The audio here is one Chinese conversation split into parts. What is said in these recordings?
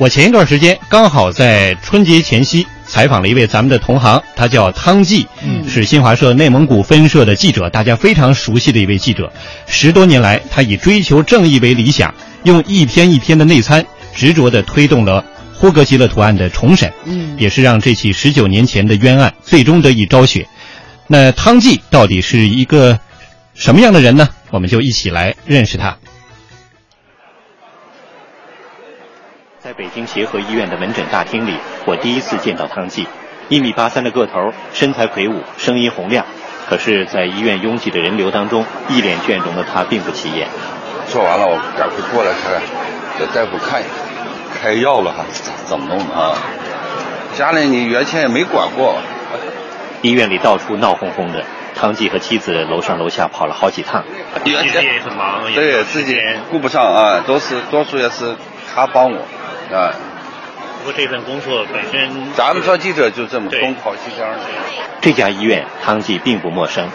我前一段时间刚好在春节前夕采访了一位咱们的同行，他叫汤季，嗯是新华社内蒙古分社的记者，大家非常熟悉的一位记者。十多年来，他以追求正义为理想，用一篇一篇的内参，执着地推动了呼格吉勒图案的重审，嗯也是让这起十九年前的冤案最终得以昭雪。那汤季到底是一个什么样的人呢？我们就一起来认识他。在北京协和医院的门诊大厅里，我第一次见到汤季。一米八三的个头，身材魁梧，声音洪亮。可是，在医院拥挤的人流当中，一脸倦容的他并不起眼。做完了，我赶快过来看看，给大夫看一下，开药了哈，怎么弄的啊？家里你原先也没管过。医院里到处闹哄哄的，汤季和妻子楼上楼下跑了好几趟。其实也很忙，对自己顾不上啊，都是多数也是他帮我啊。不过这份工作本身，咱们做记者就这么东跑西颠的。这家医院汤季并不陌生。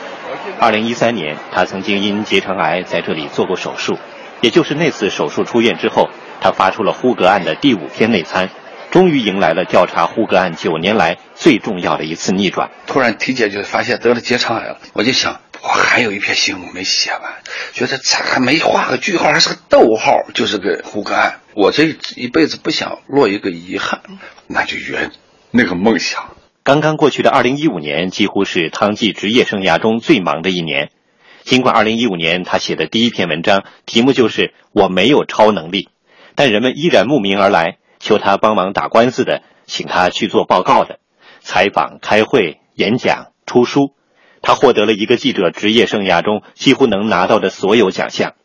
二零一三年，他曾经因结肠癌在这里做过手术，也就是那次手术出院之后，他发出了呼格案的第五天内参，终于迎来了调查呼格案九年来最重要的一次逆转。突然体检就发现得了结肠癌了，我就想，我还有一篇新闻没写完，觉得这还没画个句号，还是个逗号，就是个呼格案。我这一辈子不想落一个遗憾，那就圆那个梦想。刚刚过去的二零一五年，几乎是汤计职业生涯中最忙的一年。尽管二零一五年他写的第一篇文章题目就是“我没有超能力”，但人们依然慕名而来，求他帮忙打官司的，请他去做报告的，采访、开会、演讲、出书。他获得了一个记者职业生涯中几乎能拿到的所有奖项。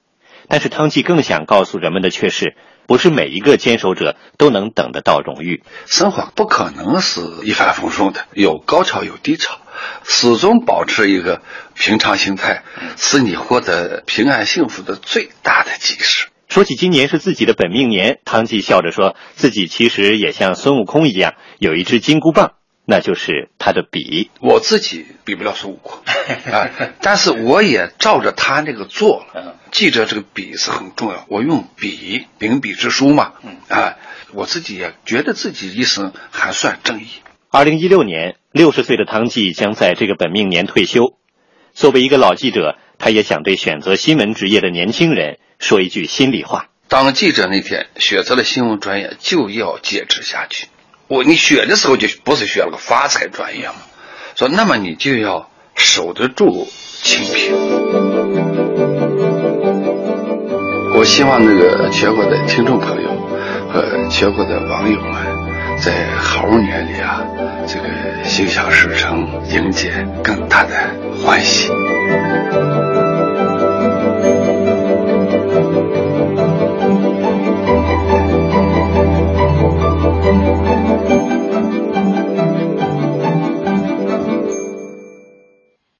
但是汤计更想告诉人们的却是，不是每一个坚守者都能等得到荣誉。生活不可能是一帆风顺的，有高潮有低潮，始终保持一个平常心态，是你获得平安幸福的最大的基石。说起今年是自己的本命年，汤计笑着说自己其实也像孙悟空一样有一只金箍棒，那就是他的笔。我自己比不了孙悟空 啊，但是我也照着他那个做了。记者这个笔是很重要，我用笔，秉笔之书嘛，啊，我自己也觉得自己一生还算正义。二零一六年，六十岁的汤计将在这个本命年退休。作为一个老记者，他也想对选择新闻职业的年轻人说一句心里话：当记者那天选择了新闻专业，就要坚持下去。我你选的时候就不是选了个发财专业吗？说那么你就要守得住清贫。我希望那个全国的听众朋友和全国的网友们，在猴年里啊，这个心想事成，迎接更大的欢喜。